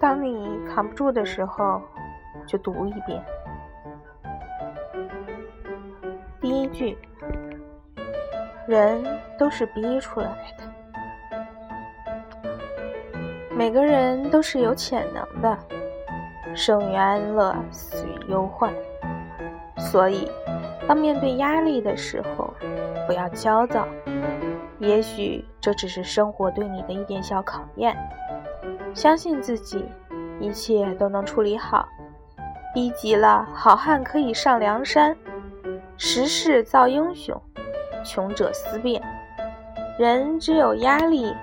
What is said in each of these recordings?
当你扛不住的时候，就读一遍。第一句：人都是逼出来的，每个人都是有潜能的，生于安乐，死于忧患。所以，当面对压力的时候，不要焦躁。也许这只是生活对你的一点小考验。相信自己，一切都能处理好。逼急了，好汉可以上梁山。时势造英雄，穷者思变。人只有压力，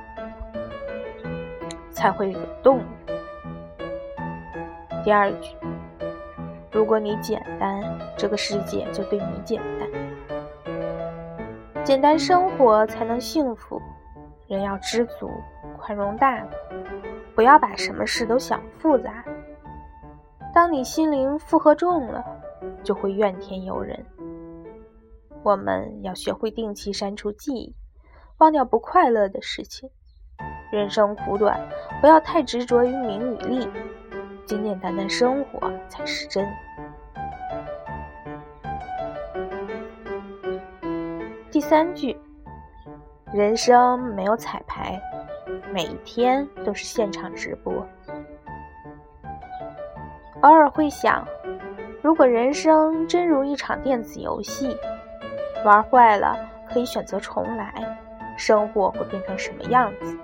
才会有动力。第二句。如果你简单，这个世界就对你简单。简单生活才能幸福。人要知足，宽容大度，不要把什么事都想复杂。当你心灵负荷重了，就会怨天尤人。我们要学会定期删除记忆，忘掉不快乐的事情。人生苦短，不要太执着于名与利。简简单单生活才是真。第三句，人生没有彩排，每一天都是现场直播。偶尔会想，如果人生真如一场电子游戏，玩坏了可以选择重来，生活会变成什么样子？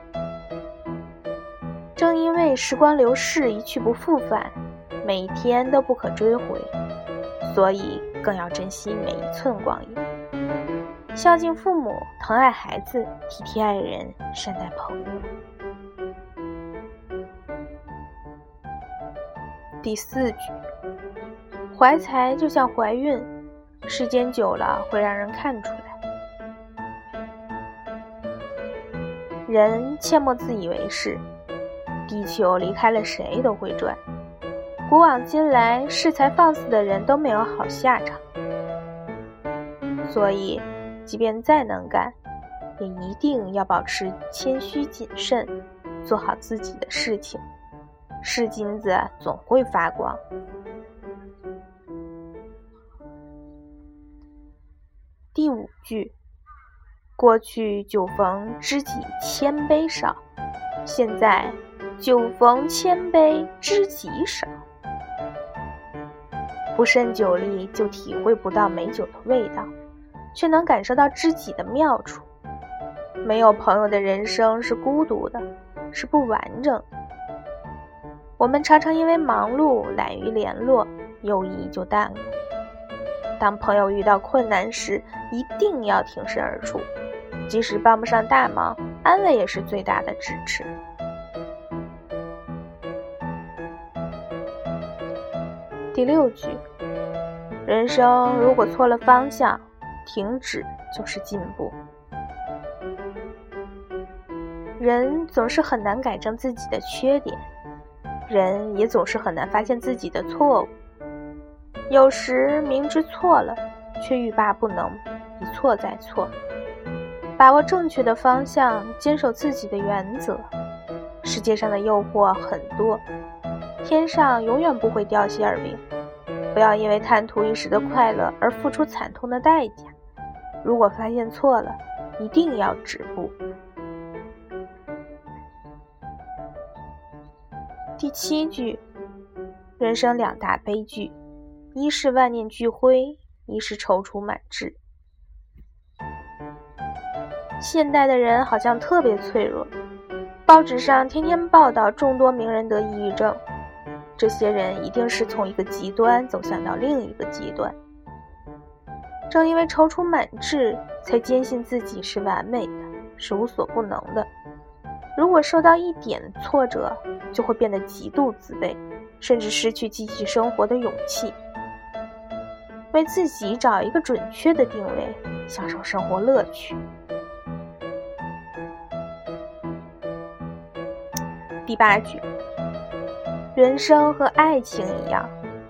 正因为时光流逝，一去不复返，每一天都不可追回，所以更要珍惜每一寸光阴，孝敬父母，疼爱孩子，体贴爱人，善待朋友。第四句，怀才就像怀孕，时间久了会让人看出来。人切莫自以为是。地球离开了谁都会转，古往今来恃才放肆的人都没有好下场，所以，即便再能干，也一定要保持谦虚谨慎，做好自己的事情。是金子总会发光。第五句，过去酒逢知己千杯少，现在。酒逢千杯知己少，不胜酒力就体会不到美酒的味道，却能感受到知己的妙处。没有朋友的人生是孤独的，是不完整的。我们常常因为忙碌懒于联络，友谊就淡了。当朋友遇到困难时，一定要挺身而出，即使帮不上大忙，安慰也是最大的支持。第六句，人生如果错了方向，停止就是进步。人总是很难改正自己的缺点，人也总是很难发现自己的错误。有时明知错了，却欲罢不能，一错再错。把握正确的方向，坚守自己的原则。世界上的诱惑很多。天上永远不会掉馅饼，不要因为贪图一时的快乐而付出惨痛的代价。如果发现错了，一定要止步。第七句，人生两大悲剧，一是万念俱灰，一是踌躇满志。现代的人好像特别脆弱，报纸上天天报道众多名人得抑郁症。这些人一定是从一个极端走向到另一个极端。正因为踌躇满志，才坚信自己是完美的，是无所不能的。如果受到一点挫折，就会变得极度自卑，甚至失去继续生活的勇气。为自己找一个准确的定位，享受生活乐趣。第八句。人生和爱情一样，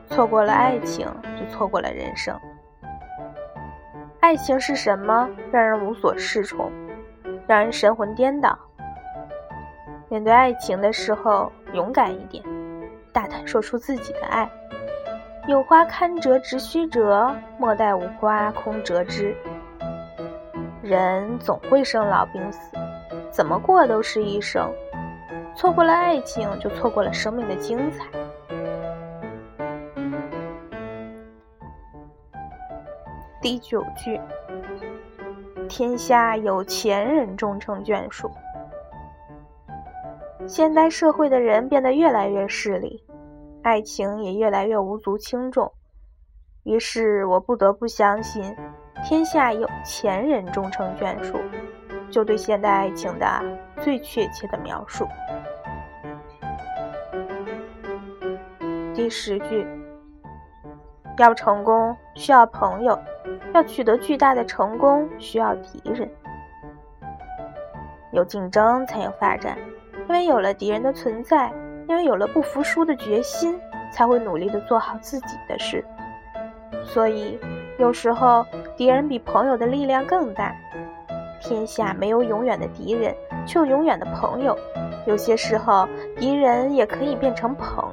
错过了爱情就错过了人生。爱情是什么？让人无所适从，让人神魂颠倒。面对爱情的时候，勇敢一点，大胆说出自己的爱。有花堪折直须折，莫待无花空折枝。人总会生老病死，怎么过都是一生。错过了爱情，就错过了生命的精彩。第九句：天下有钱人终成眷属。现代社会的人变得越来越势利。爱情也越来越无足轻重，于是我不得不相信“天下有钱人终成眷属”，就对现代爱情的最确切的描述。第十句：要成功需要朋友，要取得巨大的成功需要敌人。有竞争才有发展，因为有了敌人的存在。因为有了不服输的决心，才会努力的做好自己的事。所以，有时候敌人比朋友的力量更大。天下没有永远的敌人，却有永远的朋友。有些时候，敌人也可以变成朋友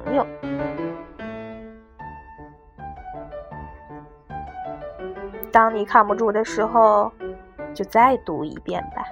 当你扛不住的时候，就再读一遍吧。